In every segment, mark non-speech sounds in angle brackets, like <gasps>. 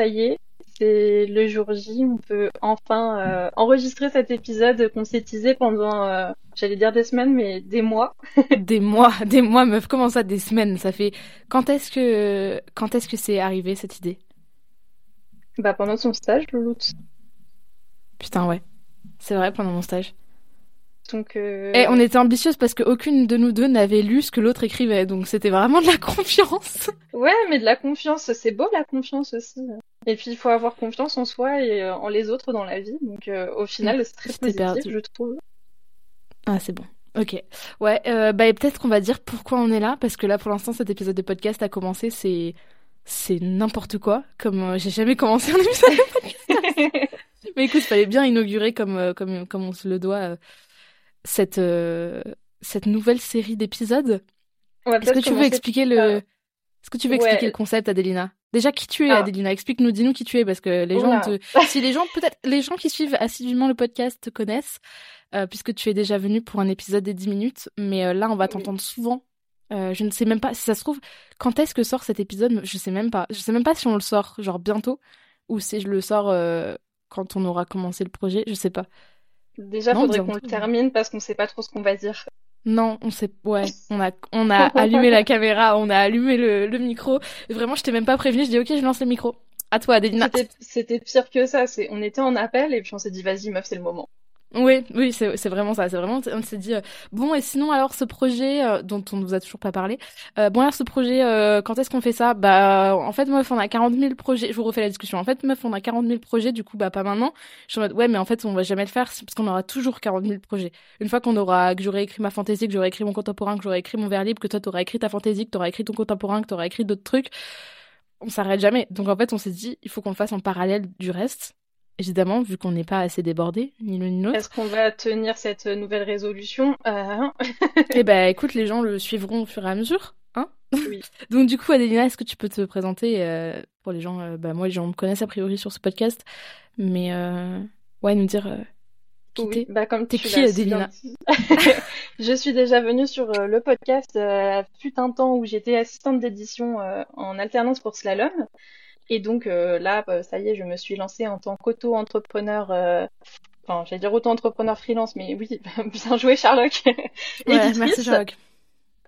ça y est, c'est le jour J. On peut enfin euh, enregistrer cet épisode qu'on s'est teasé pendant, euh, j'allais dire des semaines, mais des mois. <laughs> des mois, des mois, meuf. Comment ça, des semaines? Ça fait. Quand est-ce que, quand est-ce que c'est arrivé cette idée? Bah pendant son stage, Louloute. Putain, ouais. C'est vrai, pendant mon stage. Donc, euh... Et on était ambitieuse parce qu'aucune de nous deux n'avait lu ce que l'autre écrivait, donc c'était vraiment de la confiance. Ouais, mais de la confiance, c'est beau la confiance aussi. Et puis il faut avoir confiance en soi et euh, en les autres dans la vie. Donc euh, au final, c'est très positif, perdu. je trouve. Ah, c'est bon. Ok. Ouais, euh, bah peut-être qu'on va dire pourquoi on est là, parce que là pour l'instant cet épisode de podcast a commencé, c'est c'est n'importe quoi, comme j'ai jamais commencé un épisode de podcast. <laughs> Mais écoute, il fallait bien inaugurer comme comme comme on se le doit cette cette nouvelle série d'épisodes. Est-ce que tu veux expliquer le Est-ce que tu veux expliquer le concept, Adelina Déjà, qui tu es, ah. Adelina Explique-nous, dis-nous qui tu es, parce que les gens, te... si les gens, peut-être, les gens qui suivent assidûment le podcast te connaissent, euh, puisque tu es déjà venu pour un épisode des 10 minutes, mais euh, là, on va t'entendre souvent. Euh, je ne sais même pas si ça se trouve quand est-ce que sort cet épisode? Je sais même pas. Je sais même pas si on le sort genre bientôt ou si je le sors quand on aura commencé le projet. Je sais pas. Déjà, il faudrait qu'on le termine parce qu'on sait pas trop ce qu'on va dire. Non, on sait, ouais, on a, on a <laughs> allumé la caméra, on a allumé le, le micro. vraiment, je t'ai même pas prévenu. Je dis ok, je lance le micro. À toi, Adelina. C'était pire que ça. C'est, on était en appel et puis on s'est dit vas-y meuf, c'est le moment. Oui, oui, c'est vraiment ça. C'est vraiment, on s'est dit, euh, bon, et sinon, alors, ce projet, euh, dont on ne vous a toujours pas parlé, euh, bon, alors, ce projet, quand est-ce qu'on fait ça? Bah, en fait, meuf, on a 40 000 projets. Je vous refais la discussion. En fait, meuf, on a 40 000 projets, du coup, bah, pas maintenant. Je suis en mode, ouais, mais en fait, on va jamais le faire parce qu'on aura toujours 40 000 projets. Une fois qu'on aura, que j'aurai écrit ma fantaisie, que j'aurai écrit mon contemporain, que j'aurai écrit mon vers libre, que toi, t'auras écrit ta fantaisie, que t'auras écrit ton contemporain, que t'auras écrit d'autres trucs, on s'arrête jamais. Donc, en fait, on s'est dit, il faut qu'on fasse en parallèle du reste évidemment, vu qu'on n'est pas assez débordé, ni l'un ni l'autre. Est-ce qu'on va tenir cette nouvelle résolution euh... <laughs> Eh ben, écoute, les gens le suivront au fur et à mesure. Hein oui. <laughs> Donc, du coup, Adelina, est-ce que tu peux te présenter euh, pour les gens euh, bah, Moi, les gens me connaissent a priori sur ce podcast, mais euh, ouais, nous dire qui oui, bah, comme t'es qui, Adelina <laughs> Je suis déjà venue sur le podcast fut un temps où j'étais assistante d'édition en alternance pour Slalom. Et donc euh, là, bah, ça y est, je me suis lancée en tant qu'auto-entrepreneur. Euh, enfin, j'allais dire auto-entrepreneur freelance, mais oui, <laughs> bien joué Sherlock. <laughs> ouais, merci Sherlock.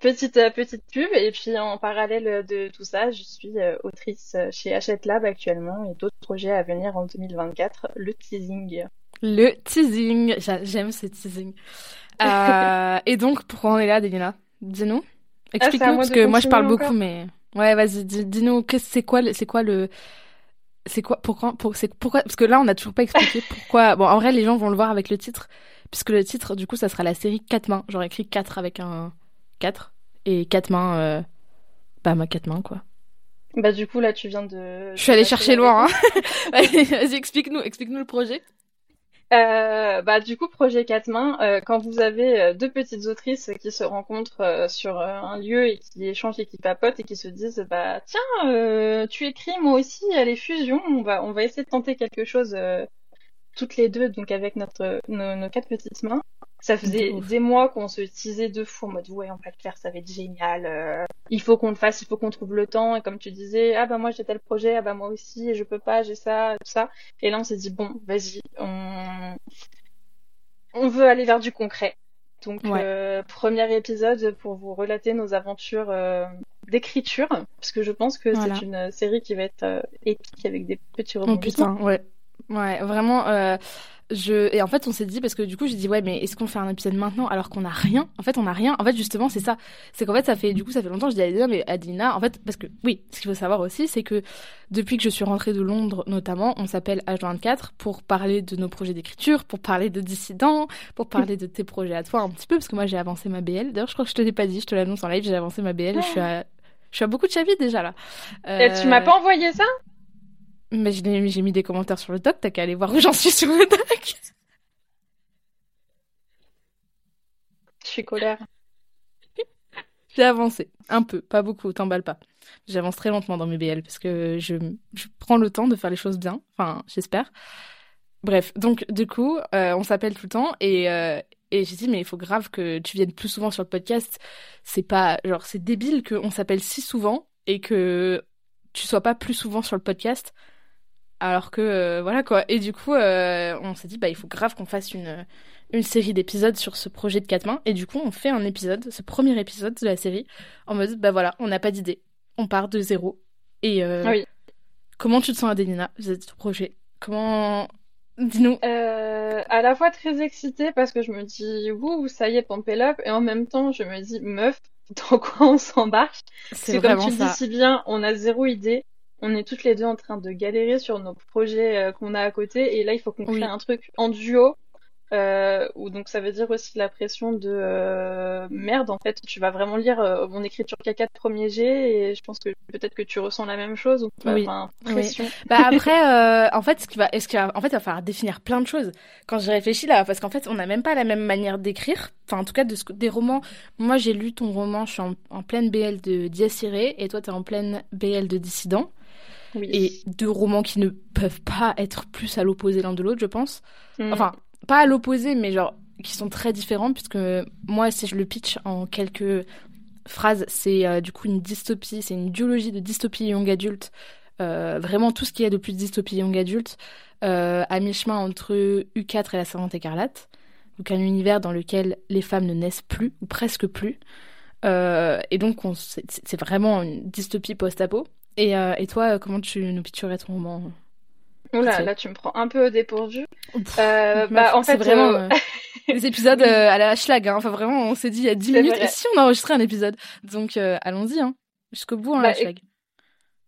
Petite euh, petite pub et puis en parallèle de tout ça, je suis autrice chez Hachette Lab actuellement et d'autres projets à venir en 2024. Le teasing. Le teasing, j'aime ce teasing. <laughs> et donc, pourquoi on est là, Delina Dis-nous. Ah, Explique-nous, parce que moi je parle beaucoup, mais. Ouais, vas-y, dis-nous, c'est quoi, c'est quoi le, c'est quoi, pourquoi, pour, c'est pourquoi, parce que là, on n'a toujours pas expliqué <laughs> pourquoi. Bon, en vrai, les gens vont le voir avec le titre, puisque le titre, du coup, ça sera la série 4 mains. J'aurais écrit 4 avec un 4 et 4 mains, euh... bah, ma 4 mains, quoi. Bah, du coup, là, tu viens de. Je suis allée chercher loin, hein. <laughs> <laughs> vas-y, explique-nous, explique-nous le projet. Euh, bah, du coup, projet quatre mains, euh, quand vous avez euh, deux petites autrices qui se rencontrent euh, sur un lieu et qui échangent et qui papotent et qui se disent, bah tiens, tu écris, moi aussi, les fusions, on va, on va essayer de tenter quelque chose toutes les deux, donc avec notre nos quatre petites mains. Ça faisait des mois qu'on se teasait de fou en mode ouais on va le faire, ça va être génial. Euh, il faut qu'on le fasse, il faut qu'on trouve le temps. Et comme tu disais, ah bah moi j'ai tel projet, ah bah moi aussi, et je peux pas, j'ai ça, tout ça. Et là on s'est dit bon, vas-y, on on veut aller vers du concret. Donc euh, premier épisode pour vous relater nos aventures euh, d'écriture, parce que je pense que c'est une série qui va être euh, épique avec des petits rebondissements. Oh putain, ouais. Ouais, vraiment. Euh, je... Et en fait, on s'est dit, parce que du coup, j'ai dit, ouais, mais est-ce qu'on fait un épisode maintenant alors qu'on a rien? En fait, on a rien. En fait, justement, c'est ça. C'est qu'en fait, ça fait, du coup, ça fait longtemps, je dis à Adina, mais Adina, en fait, parce que, oui, ce qu'il faut savoir aussi, c'est que depuis que je suis rentrée de Londres, notamment, on s'appelle H24 pour parler de nos projets d'écriture, pour parler de dissidents, pour parler de tes projets à toi un petit peu, parce que moi, j'ai avancé ma BL. D'ailleurs, je crois que je te l'ai pas dit, je te l'annonce en live, j'ai avancé ma BL, je suis à Je suis à beaucoup de chapitres déjà là. Et tu m'as pas envoyé ça? Mais j'ai mis des commentaires sur le doc, t'as qu'à aller voir où j'en suis sur le doc. Je suis colère. J'ai avancé, un peu, pas beaucoup, t'emballes pas. J'avance très lentement dans mes BL parce que je, je, prends le temps de faire les choses bien, enfin j'espère. Bref, donc du coup, euh, on s'appelle tout le temps et, euh, et j'ai dit mais il faut grave que tu viennes plus souvent sur le podcast. C'est pas genre c'est débile qu'on s'appelle si souvent et que tu sois pas plus souvent sur le podcast. Alors que euh, voilà quoi. Et du coup, on s'est dit bah il faut grave qu'on fasse une une série d'épisodes sur ce projet de quatre mains. Et du coup, on fait un épisode, ce premier épisode de la série, en mode, bah voilà, on n'a pas d'idée. On part de zéro. Et euh, oui. comment tu te sens, Adelina, de ce projet? Comment. Dis-nous. Euh, à la fois très excitée parce que je me dis, ouh, ça y est, Pampelope. Et en même temps, je me dis, meuf, <laughs> dans quoi on s'embarque? C'est comme tu dis si bien, on a zéro idée. On est toutes les deux en train de galérer sur nos projets euh, qu'on a à côté. Et là, il faut qu'on crée un truc en duo euh, ou donc ça veut dire aussi la pression de euh, merde en fait tu vas vraiment lire euh, mon écriture caca de premier G et je pense que peut-être que tu ressens la même chose ou oui. pression. Bah <laughs> après en fait ce qui va est-ce en fait il va falloir définir plein de choses. Quand j'ai réfléchi là parce qu'en fait on n'a même pas la même manière d'écrire enfin en tout cas de ce, des romans. Moi j'ai lu ton roman je suis en, pleine BL de Diaz et toi tu es en pleine BL de Dissident oui. et deux romans qui ne peuvent pas être plus à l'opposé l'un de l'autre je pense mm. enfin pas à l'opposé, mais genre qui sont très différents, puisque moi, si je le pitch en quelques phrases, c'est euh, du coup une dystopie, c'est une biologie de dystopie young adulte, euh, vraiment tout ce qu'il y a de plus dystopie young adulte, euh, à mi-chemin entre U4 et la Servante écarlate. Donc un univers dans lequel les femmes ne naissent plus, ou presque plus. et donc c'est vraiment une dystopie post-apo. Et, et toi, comment tu nous pitcherais ton roman Oula, là tu me prends un peu au dépourvu. Euh, bah, en fait, vraiment euh... <laughs> les épisodes euh, à la schlag. Hein. Enfin vraiment, on s'est dit il y a 10 minutes. Et si on a enregistré un épisode Donc euh, allons-y, hein. jusqu'au bout, hein, bah, la schlag.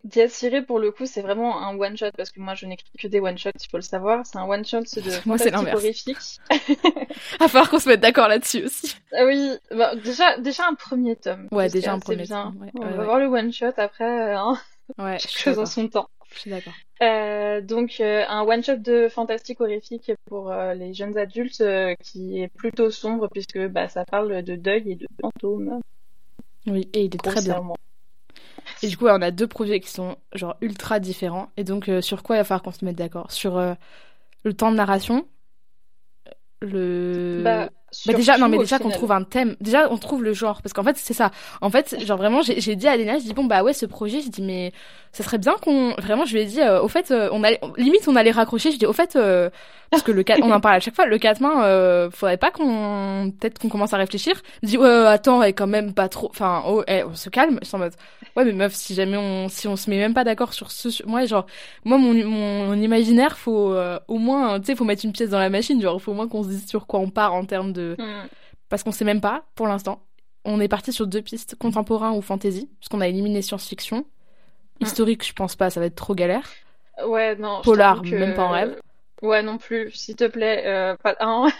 Diasiré, pour le coup, c'est vraiment un one shot parce que moi je n'écris que des one shots, il faut le savoir. C'est un one shot de <laughs> moi, c'est horrifique. <laughs> à falloir qu'on se mette d'accord là-dessus aussi. Ah oui, bah, déjà, déjà un premier tome. Ouais, déjà un premier bien. tome. Ouais, on ouais, va ouais. voir le one shot après. Hein. Ouais, Chaque chose en son temps. Je suis d'accord. Euh, donc euh, un one shot de fantastique horrifique pour euh, les jeunes adultes qui est plutôt sombre puisque bah ça parle de deuil et de fantômes. Oui, et il est très bien. Et du coup, ouais, on a deux projets qui sont genre ultra différents. Et donc sur quoi il va falloir qu'on se mette d'accord? Sur le temps de narration, le bah, bah déjà non mais déjà qu'on trouve un thème. Déjà on trouve le genre. Parce qu'en fait c'est ça. En fait genre vraiment j'ai dit à Léna je dis bon bah ouais ce projet je dis mais ça serait bien qu'on vraiment je lui ai dit euh, au fait euh, on allait limite on allait raccrocher. Je dis au fait euh, parce que le on en parle à chaque fois le quatre mains faudrait pas qu'on peut-être qu'on commence à réfléchir. Je dis ouais attends et quand même pas trop enfin oh, eh, on se calme. Je suis en mode ouais mais meuf si jamais on si on se met même pas d'accord sur ce moi genre moi mon mon, mon imaginaire faut au moins tu sais faut mettre une pièce dans la machine. Genre faut au moins qu'on se dise sur quoi on part en termes de Mm. parce qu'on sait même pas pour l'instant. On est parti sur deux pistes, contemporain ou fantasy, puisqu'on a éliminé science-fiction. Mm. Historique, je pense pas, ça va être trop galère. Ouais, non. Polar, que... même pas en rêve. Ouais, non plus, s'il te plaît, euh, pas un. <laughs>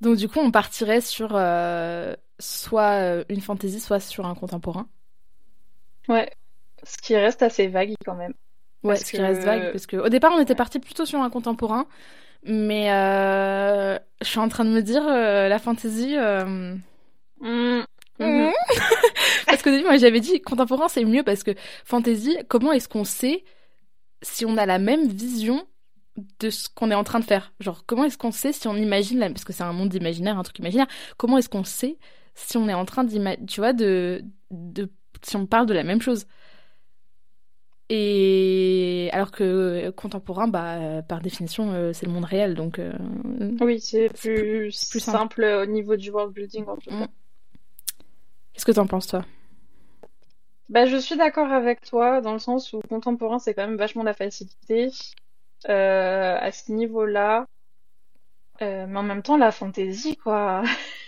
Donc du coup, on partirait sur euh, soit euh, une fantasy, soit sur un contemporain. Ouais, ce qui reste assez vague quand même. Ouais, ce qui reste vague, parce que au départ, on était parti plutôt sur un contemporain, mais euh, je suis en train de me dire euh, la fantasy. Euh... Mmh. Mmh. <laughs> parce qu'au début, moi, j'avais dit contemporain, c'est mieux parce que fantasy, comment est-ce qu'on sait si on a la même vision de ce qu'on est en train de faire? Genre, comment est-ce qu'on sait si on imagine, la... parce que c'est un monde imaginaire, un truc imaginaire, comment est-ce qu'on sait si on est en train d'imaginer, tu vois, de, de, si on parle de la même chose? Et alors que contemporain, bah, par définition, euh, c'est le monde réel, donc. Euh, oui, c'est plus, plus simple. simple. au niveau du world building en tout cas. Mm. Qu'est-ce que t'en penses toi? Bah, je suis d'accord avec toi dans le sens où contemporain, c'est quand même vachement la facilité euh, à ce niveau-là. Euh, mais en même temps, la fantaisie, quoi.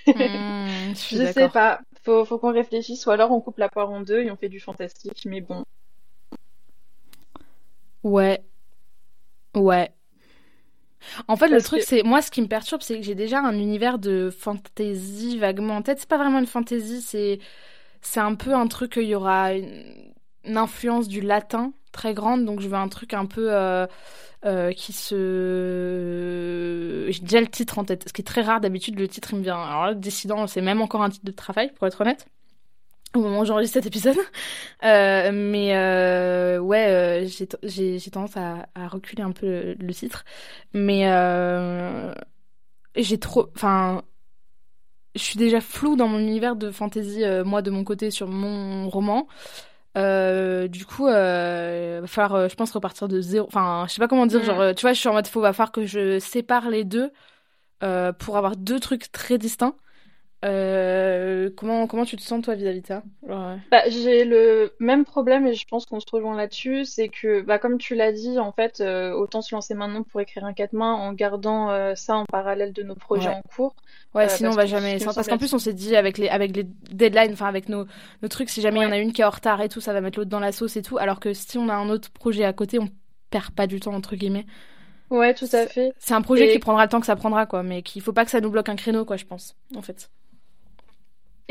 Mm, <laughs> je, je sais pas. Faut, faut qu'on réfléchisse. Ou alors on coupe la poire en deux et on fait du fantastique. Mais bon. Ouais. Ouais. En fait, Parce le truc, que- c'est. Moi, ce qui me perturbe, c'est que j'ai déjà un univers de fantasy vaguement en tête. C'est pas vraiment une fantasy, c'est. c'est un peu un truc il y aura une, influence du latin très grande, donc je veux un truc un peu qui se. J'ai déjà le titre en tête, ce qui est très rare d'habitude. Le titre il me vient. Alors là, Décidant, c'est même encore un titre de travail, pour être honnête au moment où j'enregistre cet épisode. <laughs> Euh, mais euh, ouais, euh, j'ai tendance à, à, reculer un peu le, titre. Mais euh, j'ai trop... Enfin, je suis déjà floue dans mon univers de fantasy, moi, de mon côté, sur mon roman. du coup, va falloir, je pense, repartir de zéro. Enfin, je sais pas comment dire. Mm. Genre, tu vois, je suis en mode, faut va falloir que je sépare les deux pour avoir deux trucs très distincts. Euh, comment, comment tu te sens toi vis-à-vis de ça? Bah, J'ai le même problème et je pense qu'on se rejoint là-dessus, c'est que bah, comme tu l'as dit, en fait, euh, autant se lancer maintenant pour écrire un quatre mains en gardant euh, ça en parallèle de nos projets en cours. Ouais, sinon on va jamais. Parce qu'en plus on s'est dit avec les avec les deadlines, enfin avec nos, nos trucs, si jamais il y en a une qui est en retard et tout, ça va mettre l'autre dans la sauce et tout. Alors que si on a un autre projet à côté, on perd pas du temps entre guillemets. Ouais, tout à fait. C'est un projet qui prendra le temps que ça prendra, quoi, mais qu'il faut pas que ça nous bloque un créneau, quoi, je pense, en fait.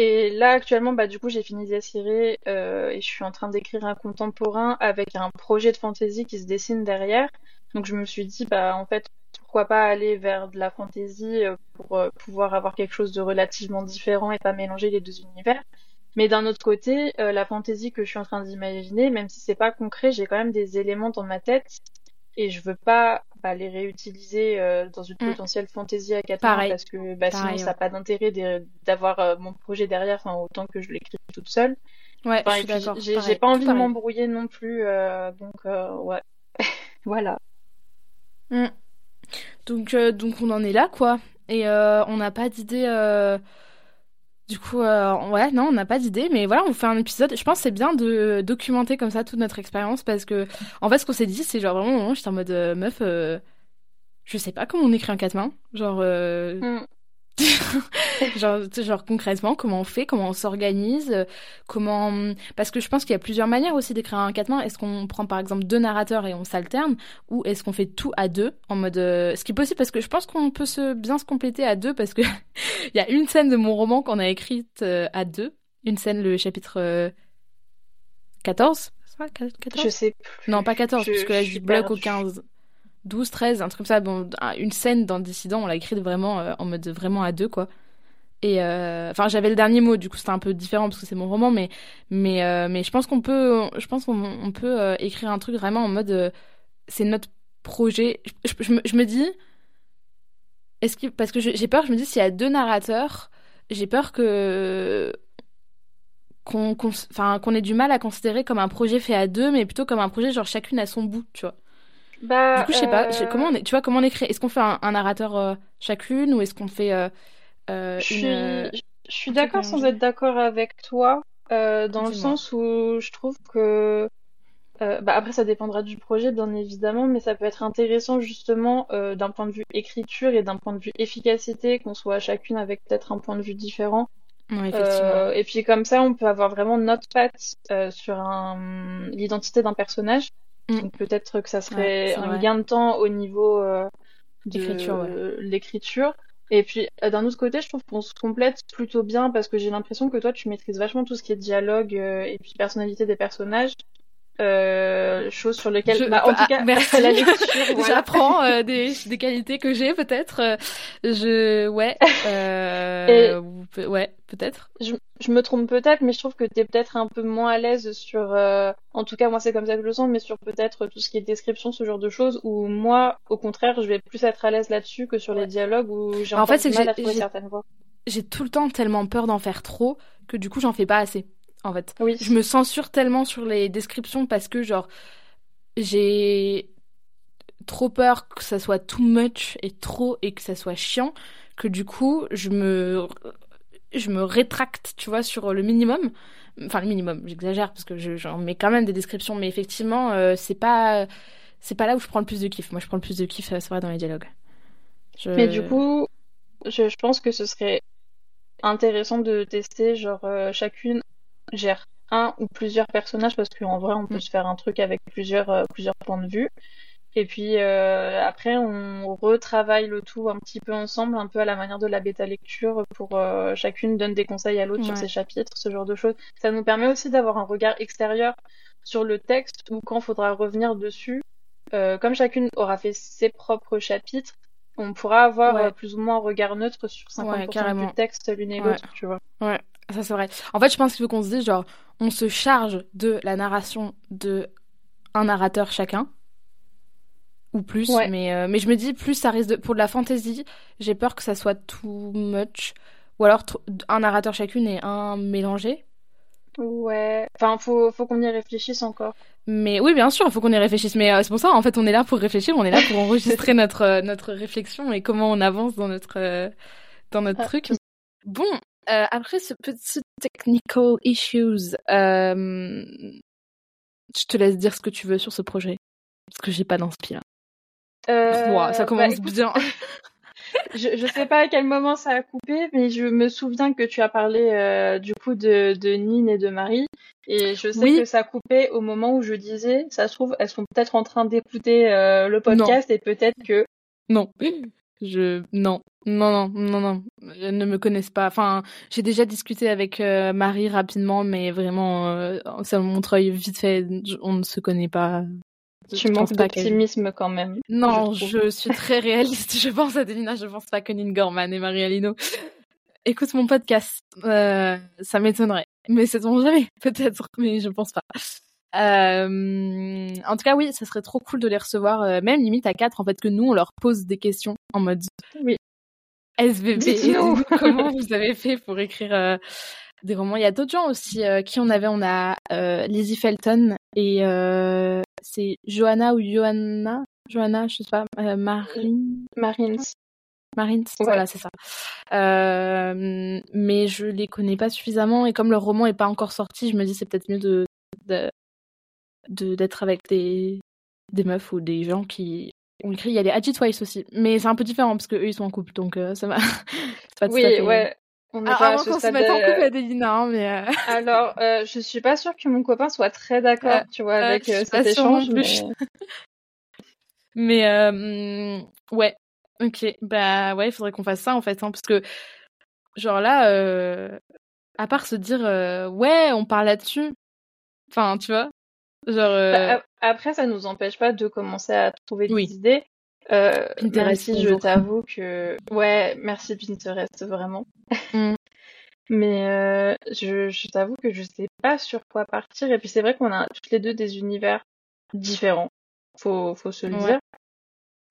Et là, actuellement, bah, du coup, j'ai fini Zaziré euh, et je suis en train d'écrire un contemporain avec un projet de fantasy qui se dessine derrière. Donc, je me suis dit, bah, en fait, pourquoi pas aller vers de la fantasy euh, pour euh, pouvoir avoir quelque chose de relativement différent et pas mélanger les deux univers. Mais d'un autre côté, euh, la fantasy que je suis en train d'imaginer, même si c'est pas concret, j'ai quand même des éléments dans ma tête et je veux pas bah, les réutiliser euh, dans une mm. potentielle fantaisie à 4 ans parce que bah, sinon ça n'a pas d'intérêt d'avoir euh, mon projet derrière enfin, autant que je l'écris toute seule. Ouais, d'accord. J'ai pas envie de m'embrouiller non plus euh, donc ouais. <laughs> voilà. Mm. Donc donc on en est là quoi et on n'a pas d'idée du coup, euh, ouais, non, on n'a pas d'idée, mais voilà, on fait un épisode. Je pense que c'est bien de documenter comme ça toute notre expérience parce que, en fait, ce qu'on s'est dit, c'est genre vraiment, j'étais en mode euh, meuf, euh, je sais pas comment on écrit un quatre mains. Genre, mm. <laughs> genre, genre concrètement, comment on fait, comment on s'organise, euh, comment parce que je pense qu'il y a plusieurs manières aussi d'écrire un quatre mains. Est-ce qu'on prend par exemple deux narrateurs et on s'alterne, ou est-ce qu'on fait tout à deux en mode euh, ce qui est possible parce que je pense qu'on peut se bien se compléter à deux parce que <laughs> il y a une scène de mon roman qu'on a écrite euh, à deux, une scène le chapitre 14, 14 Je sais plus. Non, pas 14 parce que là je bloque au 15. 12, 13, un truc comme ça. Bon, une scène dans Dissident, on l'a écrite vraiment euh, en mode vraiment à deux, quoi. Et euh, enfin, j'avais le dernier mot, du coup, c'était un peu différent parce que c'est mon roman, mais mais euh, mais je pense qu'on peut, je pense qu'on peut écrire un truc vraiment en mode, c'est notre projet. Je, me, dis, est-ce que parce que j'ai peur, je me dis s'il y a deux narrateurs, j'ai peur que qu'on ait du mal à considérer comme un projet fait à deux, mais plutôt comme un projet genre chacune à son bout, tu vois. Bah, du coup, je sais pas, comment on est, tu vois, comment on écrit? Est-ce qu'on fait un, narrateur euh, chacune ou est-ce qu'on fait euh, euh, je une... Suis, je suis d'accord sans être d'accord avec toi, dans le sens où je trouve que. bah après, ça dépendra du projet, bien évidemment, mais ça peut être intéressant justement d'un point de vue écriture et d'un point de vue efficacité, qu'on soit chacune avec peut-être un point de vue différent. et puis comme ça, on peut avoir vraiment notre patte sur l'identité d'un personnage Mm. Donc peut-être que ça serait un gain de temps au niveau euh, de l'écriture. Et puis euh, d'un autre côté, je trouve qu'on se complète plutôt bien parce que j'ai l'impression que toi, tu maîtrises vachement tout ce qui est dialogue euh, et puis personnalité des personnages. Euh, chose sur lesquelles bah, en tout ah, cas merci. la lecture <laughs> j'apprends euh, des, des qualités que j'ai peut-être. Euh, je ouais euh, <laughs> ouais peut-être. je, je me trompe peut-être mais je trouve que t'es peut-être un peu moins à l'aise sur en tout cas moi c'est comme ça que je le sens mais sur peut-être tout ce qui est description ce genre de choses où moi au contraire je vais plus être à l'aise là-dessus que sur les dialogues où j'ai en fait, mal à trouver certaines voix. j'ai tout le temps tellement peur d'en faire trop que du coup j'en fais pas assez en fait. Oui. Je me censure tellement sur les descriptions parce que, genre, j'ai trop peur que ça soit too much et trop et que ça soit chiant que du coup, je me je me rétracte, tu vois, sur le minimum. Enfin, le minimum, j'exagère parce que j'en mets quand même des descriptions, mais effectivement, euh, c'est pas c'est pas là où je prends le plus de kiff. Moi, je prends le plus de kiff, ça va dans les dialogues. Mais du coup, je, je, pense que ce serait intéressant de tester genre euh, chacune gère un ou plusieurs personnages parce qu'en vrai on peut mm. se faire un truc avec plusieurs, euh, plusieurs points de vue. Et puis euh, après, on retravaille le tout un petit peu ensemble, un peu à la manière de la bêta lecture, pour euh, chacune donne des conseils à l'autre sur Ouais. ses chapitres, ce genre de choses. Ça nous permet aussi d'avoir un regard extérieur sur le texte ou quand faudra revenir dessus. Euh, comme chacune aura fait ses propres chapitres, on pourra avoir Ouais. plus ou moins un regard neutre sur 50% carrément. du texte l'une et Ouais. l'autre, tu vois. Ouais, ça c'est vrai. En fait, je pense qu'il faut qu'on se dise, genre, on se charge de la narration de un narrateur chacun. Ou plus, Ouais. mais, euh, mais je me dis, plus ça risque de. Pour de la fantasy, j'ai peur que ça soit too much. Ou alors un narrateur chacune et un mélangé. Ouais. Enfin, faut, faut qu'on y réfléchisse encore. Mais oui, bien sûr, il faut qu'on y réfléchisse. Mais euh, c'est pour ça, en fait, on est là pour réfléchir, on est là pour <laughs> enregistrer notre, euh, notre réflexion et comment on avance dans notre, euh, dans notre Ah. truc. Bon, euh, après ce petit technical issues, euh, je te laisse dire ce que tu veux sur ce projet. Parce que j'ai pas d'inspi là. Euh, ça bah, commence écoute, bien. <laughs> Je, je sais pas à quel moment ça a coupé, mais je me souviens que tu as parlé euh, du coup de, de Nine et de Marie. Et je sais Oui. que ça coupait au moment où je disais, ça se trouve, elles sont peut-être en train d'écouter euh, le podcast et peut-être que. Non. Je non non non non non Elles ne me connaissent pas. Enfin, j'ai déjà discuté avec euh, Marie rapidement, mais vraiment, euh, ça montre vite fait. On ne se connaît pas. Tu Je manques d'optimisme quand même. Non, je suis très réaliste. <laughs> Je pense à Delina, je pense pas que Nin Gorman et Marie Alino écoutent mon podcast. Euh, ça m'étonnerait. Mais c'est on jamais, <laughs> peut-être, mais je pense pas. Euh, en tout cas, oui, ça serait trop cool de les recevoir, euh, même limite à quatre, en fait, que nous, on leur pose des questions en mode Oui. <laughs> Dites-nous comment vous avez fait pour écrire euh, des romans. Il y a d'autres gens aussi euh, qui on avait. On a euh, Lizzie Felton et euh, c'est Johanna ou Johanna? Johanna, je sais pas, Marine? Marines. Marine, Ouais. voilà, c'est ça. Euh, mais je les connais pas suffisamment et comme leur roman est pas encore sorti, je me dis c'est peut-être mieux de- de- d'être avec des des meufs ou des gens qui ont écrit. Il y a les Agit Twice aussi, mais c'est un peu différent parce que eux ils sont en couple, donc euh, ça va. <laughs> pas Oui, fait- ouais. On Ah, pas avant qu'on se mette en euh, couple à Delina, hein, mais euh, <laughs> Alors, euh, je suis pas sûre que mon copain soit très d'accord, Euh, tu vois, euh, avec euh, suis cet échange. plus. mais- <laughs> mais euh, ouais, ok, bah ouais, il faudrait qu'on fasse ça en fait, hein, parce que genre là, euh, à part se dire euh, ouais, on parle là-dessus, enfin tu vois, genre euh, Bah, ap- après, ça nous empêche pas de commencer à trouver des Oui. idées. Euh, même Pinterest, si je t'avoue que ouais, merci Pinterest vraiment. Mm. <laughs> Mais euh, je, je t'avoue que je sais pas sur quoi partir. Et puis c'est vrai qu'on a toutes les deux des univers différents. Faut, faut se le Ouais. dire.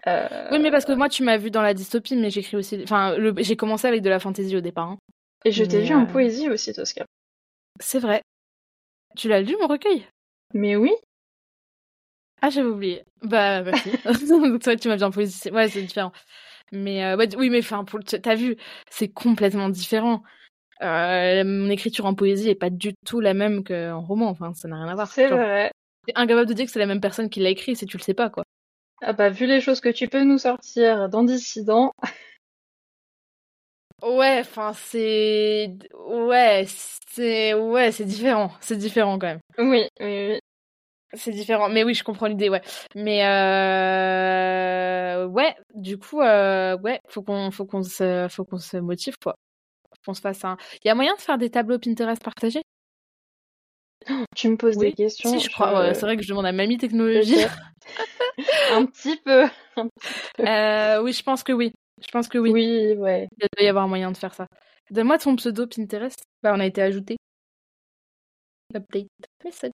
Euh, oui, mais parce que moi tu m'as vu dans la dystopie, mais j'écris aussi, enfin le- j'ai commencé avec de la fantasy au départ. hein. Et je t'ai vu en poésie aussi, Tosca. C'est vrai. Tu l'as lu mon recueil? Mais oui, Ah, j'avais oublié. Bah, merci. <laughs> <laughs> Toi, tu m'as bien poésie. c'est- Ouais, c'est différent. Mais, euh, ouais, oui, mais enfin, pour le- t'as vu, c'est complètement différent. Euh, mon écriture en poésie est pas du tout la même qu'en roman. Enfin, ça n'a rien à voir. c'est vrai. T'es incapable de dire que c'est la même personne qui l'a écrit si tu le sais pas, quoi. Ah bah, vu les choses que tu peux nous sortir dans Dissident, <laughs> Ouais, enfin, c'est. Ouais, c'est. Ouais, c'est différent. C'est différent quand même. oui, oui, oui. C'est différent, mais oui, je comprends l'idée, ouais. Mais euh... ouais, du coup, euh... ouais, faut qu'on, faut qu'on se, faut qu'on se motive, quoi. Faut qu'on se fasse un. Il y a moyen de faire des tableaux Pinterest partagés? <gasps> Tu me poses Oui. des questions. Si, je crois. c'est vrai que je demande à Mamie Technologie. Peut-être. <laughs> Un petit peu. euh, oui, je pense que oui. Je pense que oui. Oui, ouais. Il doit y avoir moyen de faire ça. Donne-moi ton pseudo Pinterest. Bah, on a été ajouté. Update message.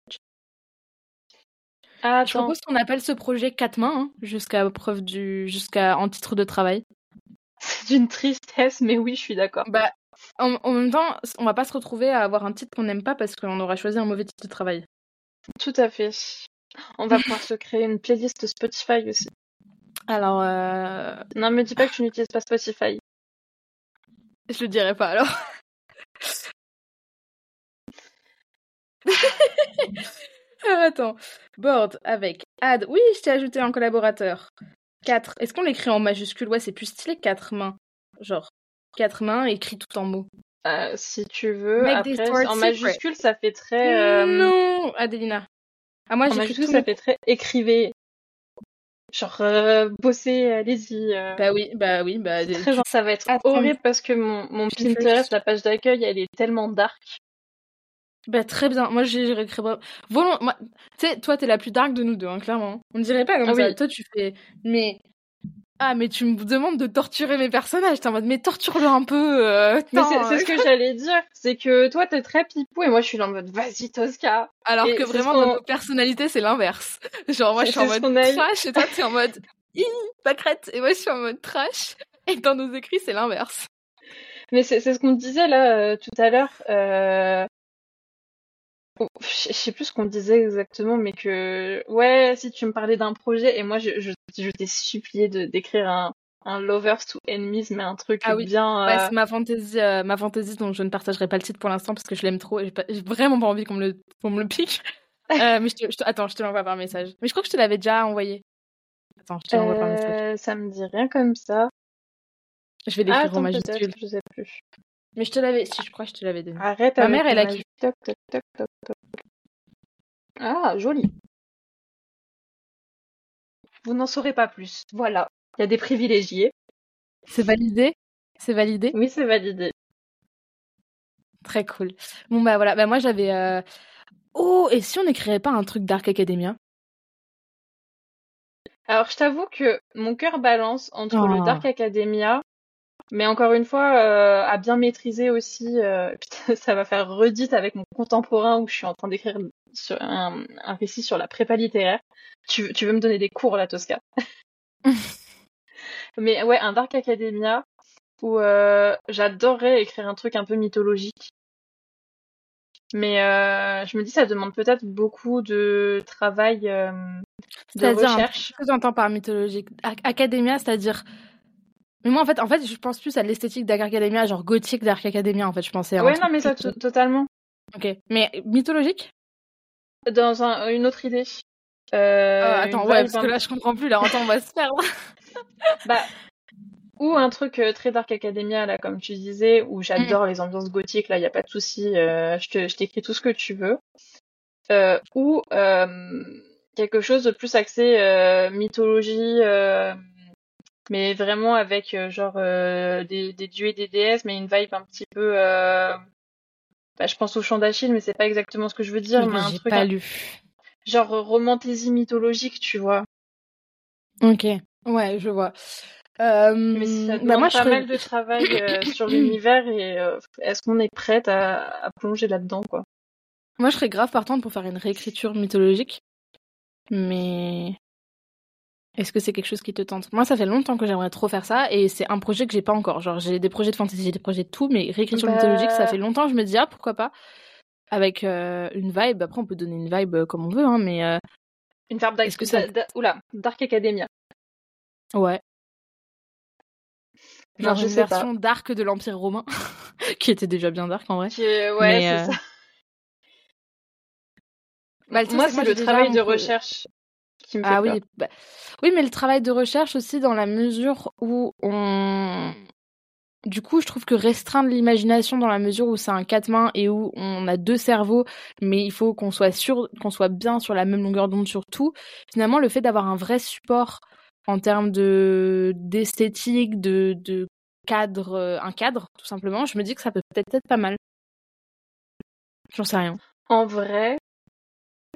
Ah, Je attends. propose qu'on appelle ce projet quatre mains, hein, jusqu'à preuve du, jusqu'à en titre de travail. C'est d'une tristesse, mais oui, je suis d'accord. Bah, en, en même temps, on va pas se retrouver à avoir un titre qu'on n'aime pas parce qu'on aura choisi un mauvais titre de travail. Tout à fait. On va pouvoir se créer une playlist Spotify aussi. Alors, euh, Non, me dis pas que tu n'utilises pas Spotify. je le dirai pas alors. Ah, Attends, board avec add. Oui, je t'ai ajouté un collaborateur. 4. Est-ce qu'on l'écrit en majuscule? Ouais, c'est plus stylé 4 mains. Genre, 4 mains écrit tout en mots. Euh, si tu veux. Make Après, en secret. majuscule, ça fait très. euh, Non, Adelina. Ah, moi, En majuscule, tout ça mes- fait très écrivez. Genre, euh, bosser, allez-y. euh. Bah oui, bah oui, bah. Très tu-. Ça va être Attends. horrible parce que mon, mon Pinterest, la page d'accueil, elle est tellement dark. Bah très bien. Moi j'ai j'ai réécrit. Volon... moi- Tu sais, toi t'es la plus dark de nous deux, hein, clairement. On ne dirait pas comme Ah ça. oui. Toi tu fais. Mais. Ah, mais tu me demandes de torturer mes personnages. T'es en mode, mais torture-le un peu. euh, Mais c'est c'est ce euh. que j'allais dire. C'est que toi, t'es très pipou et moi, je suis en mode, vas-y, Tosca. Alors Et que vraiment, dans nos personnalités, c'est l'inverse. <laughs> Genre, moi je suis en mode trash et toi t'es en <laughs> mode. Hi, pâquerette. Et moi je suis en mode trash. Et dans nos écrits, c'est l'inverse. Mais c'est c'est ce qu'on disait là euh, tout à l'heure. Euh... Je sais plus ce qu'on disait exactement, mais que ouais, si tu me parlais d'un projet et moi je, je, je t'ai supplié de d'écrire un, un lovers to enemies, mais un truc Ah oui. bien. Ouais, euh, c'est ma fantaisie, euh, ma fantaisie dont je ne partagerai pas le titre pour l'instant parce que je l'aime trop et j'ai vraiment pas envie qu'on me le, qu'on me le pique. <laughs> Euh, mais je te, je te- attends, je te l'envoie par message. Mais je crois que je te l'avais déjà envoyé. Attends, je te l'envoie par message. ça me dit rien comme ça. Je vais Ah, l'écrire en attends, majuscule. je sais plus. Mais je te l'avais, si je crois que je te l'avais donné. Arrête Ma mère, elle a kiffé. Toc, toc, toc, toc, toc. Ah, joli. Vous n'en saurez pas plus. Voilà. Il y a des privilégiés. C'est validé? C'est validé? Oui, c'est validé. Très cool. Bon bah voilà, bah moi j'avais. euh, Oh, et si on n'écrirait pas un truc Dark Academia? Alors, je t'avoue que mon cœur balance entre Oh. le Dark Academia, mais encore une fois, euh, à bien maîtriser aussi. euh, <laughs> putain, ça va faire redite avec mon contemporain où je suis en train d'écrire sur un, un récit sur la prépa littéraire. Tu, veux- tu veux me donner des cours là, Tosca? <laughs> Mais ouais, un Dark Academia où euh, j'adorerais écrire un truc un peu mythologique. Mais euh, je me dis ça demande peut-être beaucoup de travail euh, de recherche. qu'est-ce que j'entends par mythologique? Ac- Academia, c'est-à-dire. Mais moi en fait, en fait, je pense plus à l'esthétique Dark Academia, genre gothique Dark Academia en fait, je pensais. Ouais, non, mais ça, totalement. Ok, mais mythologique? Dans un, une autre idée. Euh, Ah, Attends, ouais, parce que là je comprends plus, là, attends, on va se perdre. <laughs> Bah, ou un truc euh, très Dark Academia, là, comme tu disais, où j'adore les ambiances gothiques, là, il n'y a pas de souci, euh, je te- je t'écris tout ce que tu veux. Euh, ou euh, quelque chose de plus axé euh, mythologie, euh, mais vraiment avec euh, genre euh, des, des dieux et des déesses, mais une vibe un petit peu... euh, bah, je pense au chant d'Achille, mais c'est pas exactement ce que je veux dire, mais un truc pas lu. genre romantaisie mythologique, tu vois. Ok, ouais, je vois. Euh, Mais ça bah demande moi je pas mal de travail euh, <coughs> sur l'univers et euh, est-ce qu'on est prête à, à plonger là-dedans, quoi? Moi, je serais grave partante pour faire une réécriture mythologique. Mais est-ce que c'est quelque chose qui te tente? Moi, ça fait longtemps que j'aimerais trop faire ça et c'est un projet que j'ai pas encore. Genre, j'ai des projets de fantasy, j'ai des projets de tout, mais réécriture Bah- mythologique, ça fait longtemps. Je me dis, ah, pourquoi pas? Avec euh, une vibe. Après, on peut donner une vibe euh, comme on veut, hein, mais euh, Une que ça- Oula, Dark Academia. ouais. Genre une sais pas. version dark de l'Empire romain, <laughs> qui était déjà bien dark en vrai. Ouais, c'est euh, ça. Bah, Moi, c'est le travail de recherche qui me fait Ah peur. oui, bah- oui, mais le travail de recherche aussi dans la mesure où on... Du coup, je trouve que restreindre l'imagination dans la mesure où c'est un quatre mains et où on a deux cerveaux, mais il faut qu'on soit sûr, qu'on soit bien sur la même longueur d'onde sur tout. Finalement, le fait d'avoir un vrai support en termes de d'esthétique, de, de cadre, euh, un cadre, tout simplement, je me dis que ça peut peut-être être pas mal. J'en sais rien. En vrai,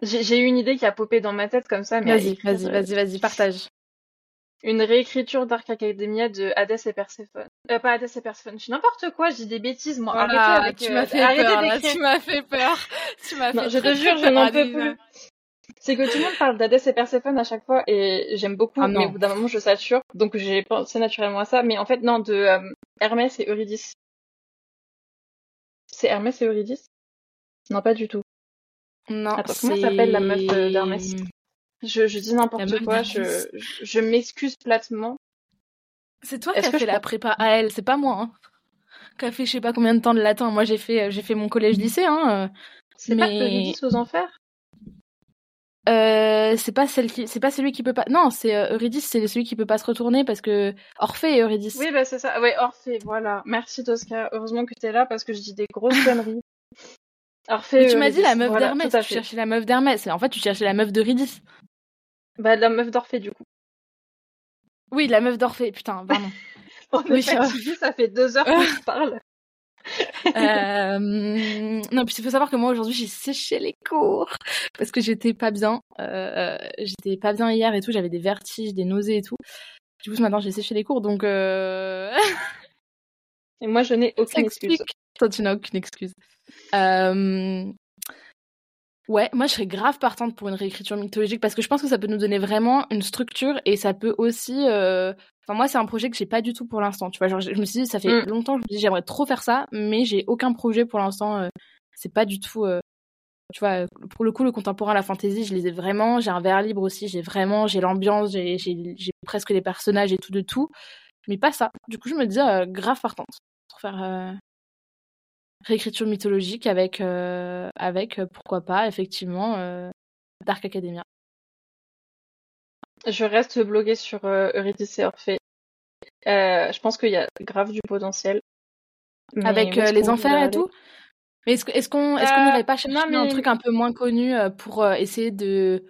j'ai j'ai eu une idée qui a popé dans ma tête comme ça, Vas-y, vas-y, euh, vas-y, vas-y, partage. Une réécriture Dark Academia de Hades et Perséphone. Euh, pas Hades et Perséphone, je suis n'importe quoi, je dis des bêtises, moi. Voilà, arrêtez avec... tu euh, m'as fait arrêtez peur, là, tu m'as fait peur. <laughs> Tu m'as Non, fait je te jure, je n'en peux plus. C'est que tout le monde parle d'Hadès et Perséphone à chaque fois et j'aime beaucoup, Ah mais au bout d'un moment je sature, donc j'ai pensé naturellement à ça. Mais en fait, non, de euh, Hermès et Eurydice. C'est Hermès et Eurydice? Non, pas du tout. Non, Attends, comment c'est- s'appelle la meuf de- d'Hermès Je, je dis n'importe quoi, je, je, je m'excuse platement. C'est toi qui Est-ce as que fait je la prépa à elle, c'est pas moi. Hein. Qui a fait je sais pas combien de temps de latin. Moi j'ai fait euh, j'ai fait mon collège lycée hein. C'est pas Mais- Eurydice aux enfers? Euh, c'est pas celle qui c'est pas celui qui peut pas Non, c'est euh, Eurydice, c'est celui qui peut pas se retourner parce que Orphée et Eurydice. Oui, bah c'est ça. Ouais, Orphée, voilà. Merci Tosca. Heureusement que t'es là parce que je dis des grosses <laughs> conneries. Orphée. Mais tu m'as dit la meuf voilà, d'Hermès, tu fait. cherchais la meuf d'Hermès. En fait, tu cherchais la meuf d'Eurydice. Bah la meuf d'Orphée du coup. Oui, la meuf d'Orphée, putain, pardon. <laughs> On Oui, est fatigué, ça fait deux heures qu'on se parle. <laughs> Euh, Non, puis il faut savoir que moi aujourd'hui j'ai séché les cours parce que j'étais pas bien. Euh, j'étais pas bien hier et tout, j'avais des vertiges, des nausées et tout. Du coup ce matin j'ai séché les cours donc euh... <laughs> Et moi, je n'ai aucune excuse. Toi tu n'as aucune excuse. Euh... Ouais, moi je serais grave partante pour une réécriture mythologique parce que je pense que ça peut nous donner vraiment une structure et ça peut aussi. euh, Enfin, moi c'est un projet que j'ai pas du tout pour l'instant. Tu vois, genre je me suis dit ça fait Mm. longtemps que je me dis j'aimerais trop faire ça, mais j'ai aucun projet pour l'instant. euh, C'est pas du tout. euh, Tu vois, pour le coup le contemporain, la fantasy, je les ai vraiment. J'ai un verre libre aussi. J'ai vraiment, j'ai l'ambiance, j'ai presque les personnages et tout de tout, mais pas ça. Du coup je me dis grave partante pour faire. euh, réécriture mythologique avec, euh, avec euh, pourquoi pas, effectivement, Dark Academia. Je reste bloquée sur Eurydice et Orphée. Je pense qu'il y a grave du potentiel. Mais avec les enfers et tout? Mais est-ce est-ce qu'on Euh, n'irait pas chercher non, un truc un peu moins connu pour essayer de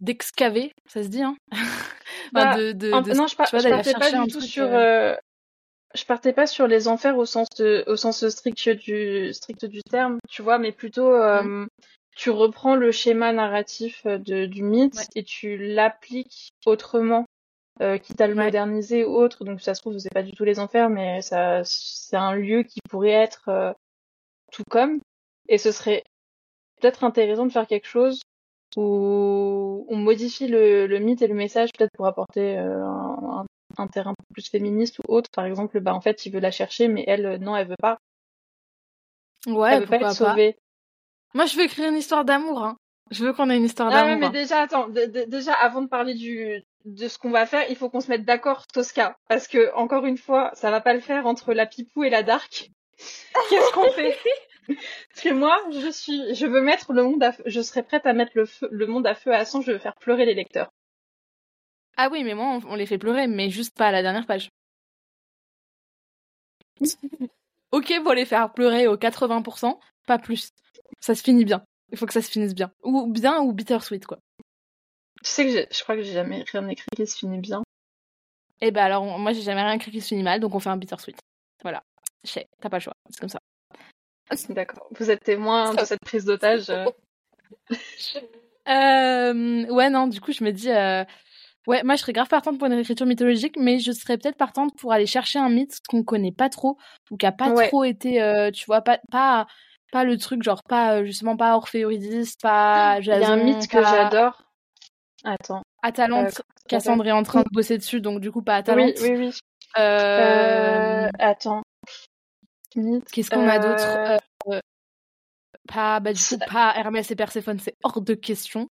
d'excaver, ça se dit, hein? <laughs> Enfin, Bah, de, de, En- de- non, je, partais pas un du tout truc, sur. euh, Je partais pas sur les enfers au sens de, au sens strict du strict du terme, tu vois, mais plutôt euh, tu reprends le schéma narratif euh, de, du mythe Ouais. et tu l'appliques autrement, euh, quitte à le Ouais. moderniser ou autre. Donc ça se trouve c'est pas du tout les enfers, mais ça c'est un lieu qui pourrait être euh, tout comme. Et ce serait peut-être intéressant de faire quelque chose où on modifie le, le mythe et le message peut-être pour apporter euh, un, un- un terrain plus féministe ou autre. Par exemple, bah en fait, il veut la chercher, mais elle, euh, non, elle veut pas. Ouais, elle veut pas être pas. sauvée. Moi, je veux écrire une histoire d'amour. Hein. Je veux qu'on ait une histoire Ah ouais, d'amour. mais hein. déjà, attends, déjà avant de parler du de ce qu'on va faire, il faut qu'on se mette d'accord, Tosca, parce que encore une fois, ça va pas le faire entre la Pipou et la Dark. <laughs> Qu'est-ce qu'on fait? Parce que moi, je suis, je veux mettre le monde à feu, je serais prête à mettre le feu, le monde à feu à sang. Je veux faire pleurer les lecteurs. Ah oui, mais moi, on, on les fait pleurer, mais juste pas à la dernière page. <laughs> ok pour les faire pleurer au 80%, pas plus. Ça se finit bien. Il faut que ça se finisse bien. Ou bien ou bittersweet, quoi. Tu sais que je crois que j'ai jamais rien écrit qui se finit bien. Et ben alors, on- moi, j'ai jamais rien écrit qui se finit mal, donc on fait un bittersweet. Voilà. T'as pas le choix. C'est comme ça. D'accord. Vous êtes témoin de cette prise d'otage. euh. <laughs> Euh, ouais, non, du coup, je me dis... euh, Ouais, moi, je serais grave partante pour une réécriture mythologique, mais je serais peut-être partante pour aller chercher un mythe qu'on connaît pas trop, ou qui a pas Ouais. trop été, euh, tu vois, pas, pas, pas le truc, genre, pas, euh, justement, pas Orphée Eurydice, pas Il y a un mythe que j'adore. Attends. Atalante, Euh, Cassandre est en train de bosser dessus, donc du coup, pas Oui, Atalante. oui, oui. Euh, Euh, attends. Mythe. Qu'est-ce qu'on a d'autre? Pas, bah, du coup, pas Hermès et Perséphone, c'est hors de question.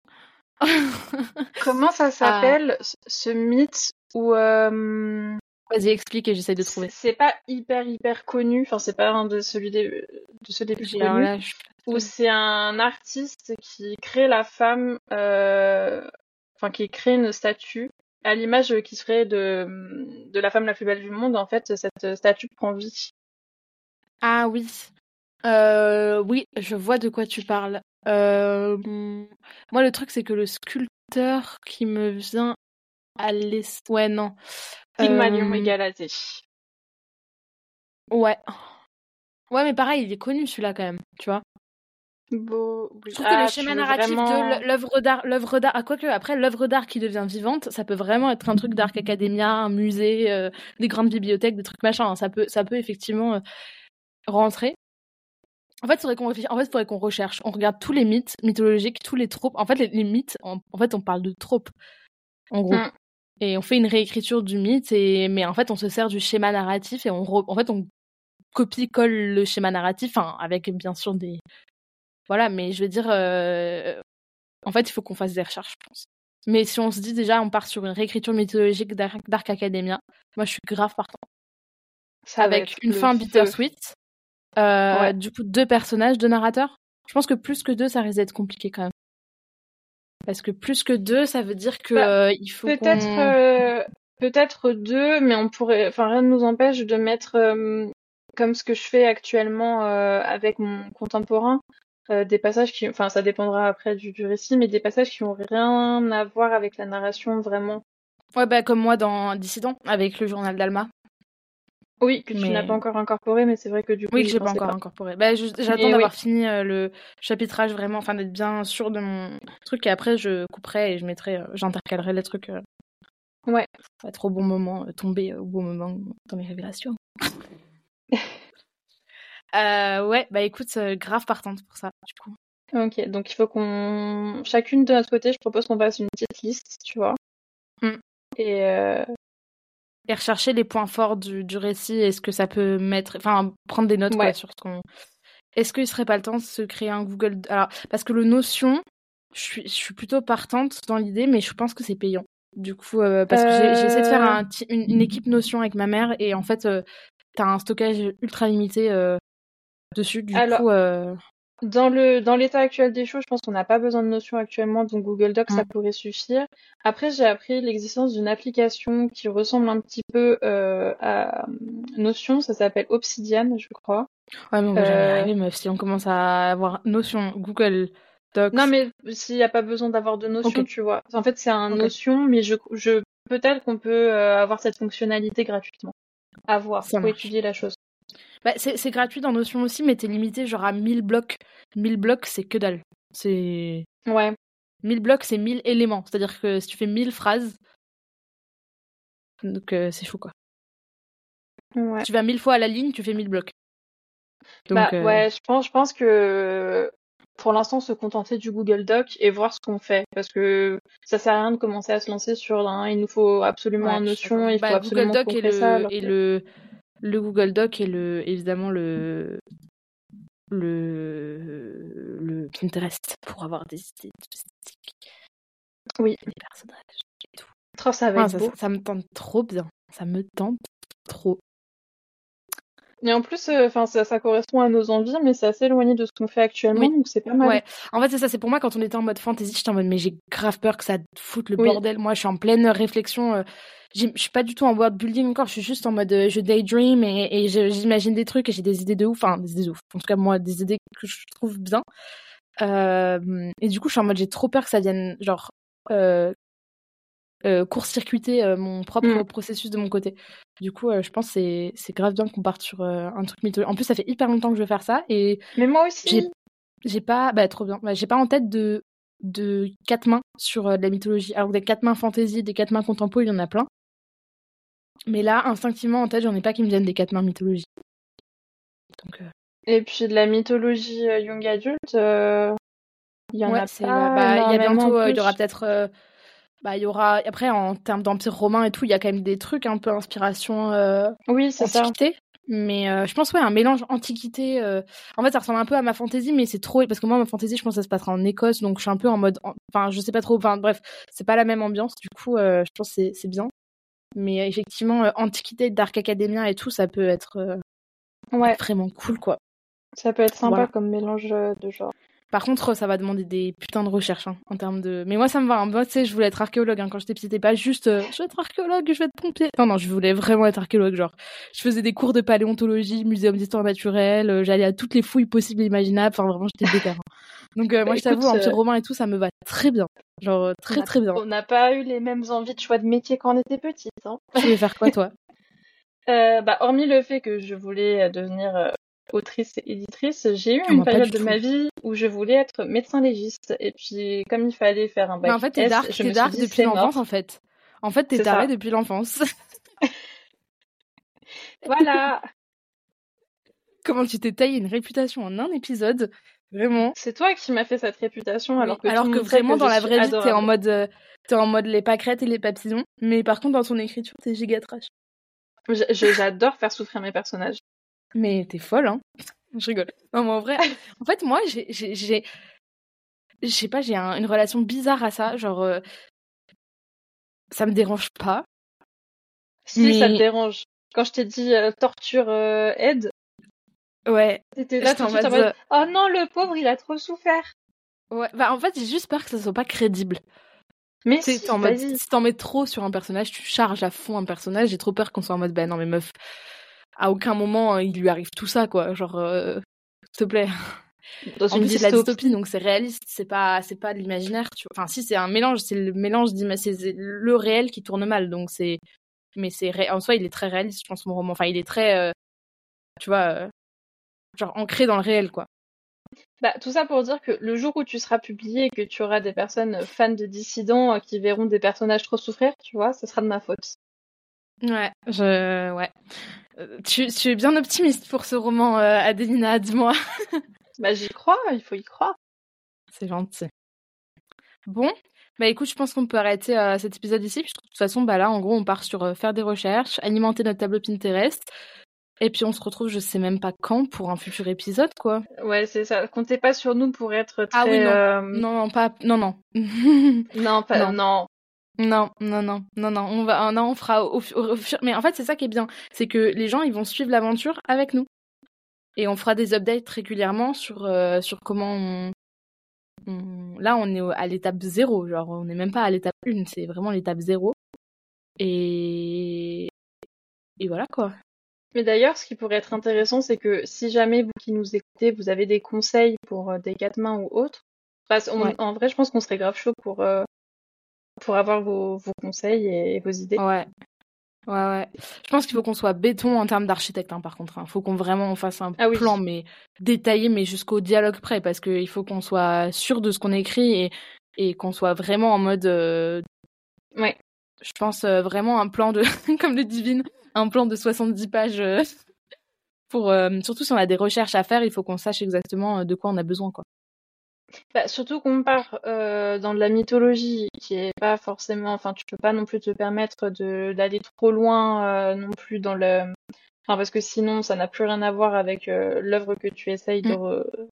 <laughs> Comment ça s'appelle ce- ce mythe où euh, Vas-y, explique et j'essaye de trouver. c'est pas hyper hyper connu. Enfin, c'est pas un de celui des de ceux des plus connus. là, je- Où c'est un artiste qui crée la femme, euh, enfin qui crée une statue à l'image qui serait de de la femme la plus belle du monde. En fait, cette statue prend vie. Ah oui. Euh, oui, je vois de quoi tu parles. Euh, moi, le truc, c'est que le sculpteur qui me vient à l'esprit... Ouais, non. Pygmalion Euh, et Galatée. Ouais. Ouais, mais pareil, il est connu celui-là quand même, tu vois. Beau. oui. Je trouve Ah, que le tu schéma narratif vraiment- de l'œuvre d'art, l'œuvre d'art, ah, quoique après l'œuvre d'art qui devient vivante, ça peut vraiment être un truc d'Arc <laughs> Academia, un musée, euh, des grandes bibliothèques, des trucs machin. hein. Ça peut, ça peut effectivement euh, rentrer. En fait, faudrait qu'on réfléchisse- en fait, faudrait qu'on recherche. On regarde tous les mythes mythologiques, tous les tropes. En fait, les, les mythes, en, en fait, on parle de tropes, en gros. Mm. Et on fait une réécriture du mythe, et mais en fait, on se sert du schéma narratif et on, re- en fait, on copie-colle le schéma narratif, enfin, avec bien sûr des, voilà. Mais je veux dire, euh, en fait, il faut qu'on fasse des recherches, je pense. Mais si on se dit déjà, on part sur une réécriture mythologique d'Arc Academia, moi, je suis grave partant Ça avec une fin feu. bittersweet. Euh, Ouais. Du coup, deux personnages, deux narrateurs? Je pense que plus que deux, ça risque d'être compliqué quand même. Parce que plus que deux, ça veut dire que Bah, euh, il faut Peut-être euh, peut-être deux, mais on pourrait, enfin rien ne nous empêche de mettre comme ce que je fais actuellement avec mon contemporain, des passages qui, enfin ça dépendra après du, du récit, mais des passages qui ont rien à voir avec la narration vraiment. Ouais, bah comme moi dans Dissident, avec le journal d'Alma. Oui, que tu Mais- n'as pas encore incorporé, mais c'est vrai que du coup, Oui, que j'ai pas encore incorporé. Bah, j'attends d'avoir fini euh, le chapitrage vraiment, enfin d'être bien sûr de mon truc et après je couperai et je mettrai, euh, j'intercalerai les trucs. euh, Ouais. Va être au bon moment, euh, tomber au bon moment dans les révélations. <laughs> Euh, ouais, bah écoute, euh, grave partante pour ça, du coup. Ok, donc il faut qu'on. Chacune de notre côté, je propose qu'on fasse une petite liste, tu vois. Mm. Et euh, Et rechercher les points forts du, du récit et ce que ça peut mettre, enfin prendre des notes quoi sur ce qu'on. Est-ce qu'il serait pas le temps de se créer un Google Alors parce que le Notion, je suis, je suis plutôt partante dans l'idée, mais je pense que c'est payant. Du coup, euh, parce que j'ai essayé de faire Euh. un une, une équipe Notion avec ma mère et en fait, euh, t'as un stockage ultra limité dessus. Du Alors, coup, dans le dans l'état actuel des choses, je pense qu'on n'a pas besoin de Notion actuellement, donc Google Docs, ça Mm. pourrait suffire. Après, j'ai appris l'existence d'une application qui ressemble un petit peu euh, à Notion, ça s'appelle Obsidian, je crois. ouais, mais on va jamais Euh. arriver, meuf. Si on commence à avoir Notion, Google Docs. Non, mais s'il n'y a pas besoin d'avoir de Notion, tu vois. En fait, c'est un Ok. Notion, mais je, je peut-être qu'on peut euh, avoir cette fonctionnalité gratuitement. À voir, marche. étudier la chose. Bah, c'est gratuit dans Notion aussi, mais t'es limité genre à 1000 blocs. 1000 blocs, c'est que dalle. C'est. Ouais. 1000 blocs, c'est 1000 éléments. C'est-à-dire que si tu fais 1000 phrases, donc euh, c'est chaud quoi. Ouais. Si tu vas 1000 fois à la ligne, tu fais 1000 blocs. Donc, Bah euh, ouais, je pense, je pense que pour l'instant se contenter du Google Doc et voir ce qu'on fait parce que ça sert à rien de commencer à se lancer sur un il nous faut absolument ouais, un je suis Notion, il faut Bah, absolument Google Doc et fait le, ça. alors et que- le, le Google Doc et le, évidemment le, le, le Pinterest pour avoir des idées statistiques, Oui, des personnages et tout. trop ça va Ah, être ça, beau. ça- ça me tente trop bien. Ça me tente trop. Et en plus, euh, enfin ça, ça correspond à nos envies, mais c'est assez éloigné de ce qu'on fait actuellement, Oui. donc c'est pas mal. Ouais, en fait, c'est ça, c'est pour moi quand on était en mode fantasy, j'étais en mode mais j'ai grave peur que ça foute le Oui. bordel. Moi, je suis en pleine réflexion. euh, je suis pas du tout en world building encore, je suis juste en mode euh, je daydream et, et j'imagine des trucs et j'ai des idées de ouf, enfin des idées de ouf. En tout cas, moi, des idées que je trouve bien. Euh, et du coup, je suis en mode j'ai trop peur que ça vienne genre euh, court-circuiter euh, mon propre Mm. processus de mon côté. Du coup, euh, je pense que c'est grave bien qu'on parte sur un truc mythologique. En plus, ça fait hyper longtemps que je veux faire ça et Mais moi aussi. j'ai pas bah trop bien Bah, j'ai pas en tête de de quatre mains sur de la mythologie alors des quatre mains fantasy des quatre mains contempo il y en a plein mais là instinctivement en tête j'en ai pas qui me viennent des quatre mains mythologie donc Et puis de la mythologie young adulte, il y en ouais a pas bah il y a bientôt en il y aura peut-être bah il y aura après en termes d'empire romain et tout il y a quand même des trucs un peu inspiration euh, Oui, c'est ça. antiquité mais euh, je pense ouais un mélange antiquité euh, en fait ça ressemble un peu à ma fantaisie mais c'est trop parce que moi ma fantaisie je pense que ça se passera en Écosse donc je suis un peu en mode enfin je sais pas trop enfin bref c'est pas la même ambiance du coup euh, je pense que c'est c'est bien mais effectivement antiquité dark academia et tout ça peut être Ouais, vraiment cool quoi ça peut être sympa Voilà. comme mélange de genres. Par contre ça va demander des putains de recherches hein, en termes de mais moi ça me va hein. moi tu sais je voulais être archéologue hein, quand j'étais petite c'était pas juste euh, je vais être archéologue je vais être pompier non non je voulais vraiment être archéologue genre je faisais des cours de paléontologie muséum d'histoire naturelle euh, j'allais à toutes les fouilles possibles et imaginables enfin vraiment j'étais déter hein. donc euh, <laughs> moi je t'avoue empire euh, romain et tout ça me va très bien genre très a- très bien On n'a pas eu les mêmes envies de choix de métier quand on était petite. Hein. tu voulais faire quoi toi? <laughs> Bah, hormis le fait que je voulais devenir autrice et éditrice, j'ai eu Ah, une pas période de tout. ma vie où je voulais être médecin légiste. Et puis, comme il fallait faire un bac mais en fait t'es S, dark je me dark suis dit, depuis l'enfance en fait en fait t'es taré depuis l'enfance <laughs> Voilà. comment tu t'es taillé une réputation en un épisode vraiment C'est toi qui m'as fait cette réputation, alors que alors tout que vraiment que dans la vraie vie t'es en mode euh, t'es en mode les pâquerettes et les papillons mais par contre dans ton écriture t'es giga trash J'adore faire souffrir mes personnages. Mais t'es folle hein je rigole non mais en vrai <laughs> en fait moi j'ai j'ai j'ai je sais pas j'ai un- une relation bizarre à ça genre euh, ça me dérange pas Si ça Mais- dérange. Quand je t'ai dit euh, torture euh, aide, ouais t'étais là en mode, Oh non, le pauvre, il a trop souffert. ouais bah en fait j'ai juste peur que ça soit pas crédible Mais si t'en mets trop sur un personnage, tu charges à fond un personnage. J'ai trop peur qu'on soit en mode, bah non, mais meuf, à aucun moment euh, il lui arrive tout ça, quoi. Genre, euh, s'il te plaît. Dans en une plus, c'est de la dystopie. donc c'est réaliste, c'est pas, c'est pas de l'imaginaire, tu vois. Enfin, si, c'est un mélange, c'est le mélange c'est le réel qui tourne mal, donc c'est, mais c'est, ré- en soi, il est très réaliste, je pense, mon roman. Enfin, il est très, euh, tu vois, euh, genre ancré dans le réel, quoi. Bah, tout ça pour dire que le jour où tu seras publié et que tu auras des personnes fans de dissidents qui verront des personnages trop souffrir, tu vois, ce sera de ma faute. Ouais, je, ouais. Euh, Tu, tu es bien optimiste pour ce roman, euh, Adelina, dis-moi. <laughs> Bah, j'y crois, il faut y croire. C'est gentil. Bon, bah écoute, je pense qu'on peut arrêter euh, cet épisode ici, puisque de toute façon, bah là, en gros, on part sur euh, faire des recherches, alimenter notre tableau Pinterest, et puis on se retrouve, je sais même pas quand, pour un futur épisode, quoi. Ouais, c'est ça. Comptez pas sur nous pour être très. Ah oui, non. Non, non, pas, non, non. <laughs> non, pas, Non. non. Non, non, non, non, non, on va, non, on fera au, au- au fur- mais en fait, c'est ça qui est bien, c'est que les gens, ils vont suivre l'aventure avec nous. Et on fera des updates régulièrement sur, euh, sur comment on, on- là, on est à l'étape zéro, genre, on n'est même pas à l'étape 1, c'est vraiment l'étape zéro. Et, et voilà, quoi. Mais d'ailleurs, ce qui pourrait être intéressant, c'est que si jamais vous qui nous écoutez, vous avez des conseils pour euh, des quatre mains ou autres, parce- on- Ouais. en vrai, je pense qu'on serait grave chaud pour, euh, pour avoir vos, vos conseils et, et vos idées. Ouais. Ouais, ouais. Je pense qu'il faut qu'on soit béton en termes d'architecte, hein, par contre. Il faut qu'on vraiment on fasse un Ah oui. plan, mais détaillé, mais jusqu'au dialogue près, parce qu'il faut qu'on soit sûr de ce qu'on écrit et, et qu'on soit vraiment en mode. euh, Ouais. Je pense euh, vraiment un plan de, <laughs> comme le divine, un plan de 70 pages. euh, pour, surtout si on a des recherches à faire, il faut qu'on sache exactement de quoi on a besoin, quoi. Bah, surtout qu'on part euh, dans de la mythologie qui est pas forcément, enfin, tu peux pas non plus te permettre de d'aller trop loin euh, non plus dans le, enfin, parce que sinon ça n'a plus rien à voir avec euh, l'œuvre que tu essayes de, Mm. re-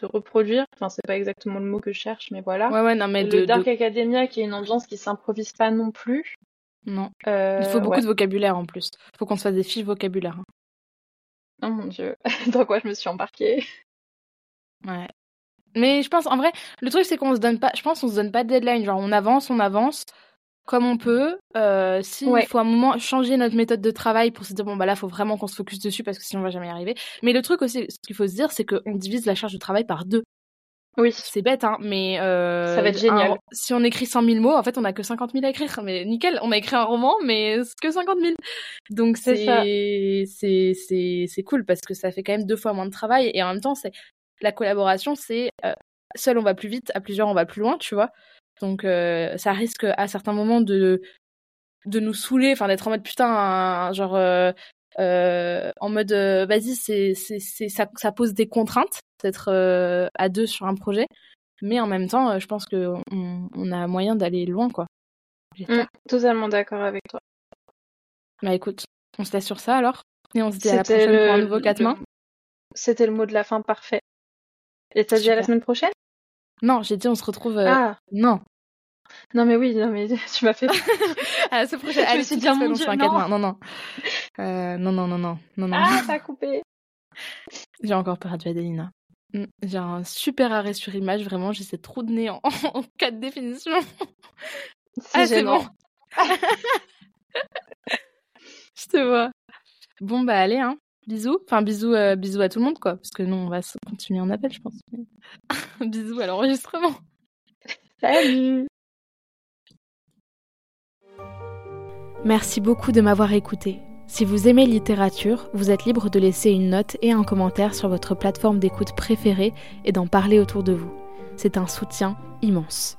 de reproduire. Enfin, c'est pas exactement le mot que je cherche, mais voilà. Ouais, ouais, non, mais le de. Dark de- Academia qui est une ambiance qui s'improvise pas non plus. Non. Il faut beaucoup ouais. de vocabulaire en plus. Il faut qu'on se fasse des fiches vocabulaire. hein. Oh mon dieu, <laughs> dans quoi je me suis embarquée? Ouais. Mais je pense, en vrai, le truc c'est qu'on se donne pas, je pense qu'on se donne pas de deadline. Genre, on avance, on avance comme on peut. Euh, si Ouais. il faut à un moment changer notre méthode de travail pour se dire bon bah là faut vraiment qu'on se focus dessus parce que sinon on va jamais y arriver. Mais le truc aussi, ce qu'il faut se dire, c'est qu'on divise la charge de travail par deux. Oui. C'est bête, hein, mais euh, Ça va être génial. un- si on écrit 100 000 mots, en fait, on a que 50 000 à écrire. Mais nickel, on a écrit un roman, mais que 50 000. Donc c'est c'est cool parce que ça fait quand même deux fois moins de travail et en même temps, c'est la collaboration, c'est euh, seul on va plus vite, à plusieurs on va plus loin, tu vois. Donc euh, ça risque à certains moments de de nous saouler, enfin d'être en mode putain, genre euh, en mode vas-y, c'est ça ça pose des contraintes d'être à deux sur un projet, mais en même temps, je pense que on, on a moyen d'aller loin quoi. J'espère. Mm, totalement d'accord avec toi. Bah écoute, on se laisse sur ça alors et on se dit à la prochaine pour un nouveau quatre mains. le- C'était le mot de la fin parfait. Et t'as dit à la semaine prochaine? Non, j'ai dit on se retrouve. euh, Ah, Non, non mais oui, non mais <laughs> tu m'as fait. <laughs> à la semaine prochaine. Allez, de oh suite, mon Dieu, non. Non, non. Euh, non, non, non, non, non, non. Ah, t'as coupé. <laughs> J'ai encore perdu Adelina. Mm, J'ai un super arrêt sur image, vraiment, j'essaie trop de nez en, en quatre définitions. C'est Ah, c'est bon. Je te vois. Bon, bah allez, hein. Bisous. Enfin, bisous, euh, bisous à tout le monde, quoi. Parce que nous, on va continuer en appel, je pense. <laughs> bisous à l'enregistrement. Salut. Merci beaucoup de m'avoir écouté. Si vous aimez littérature, vous êtes libre de laisser une note et un commentaire sur votre plateforme d'écoute préférée et d'en parler autour de vous. C'est un soutien immense.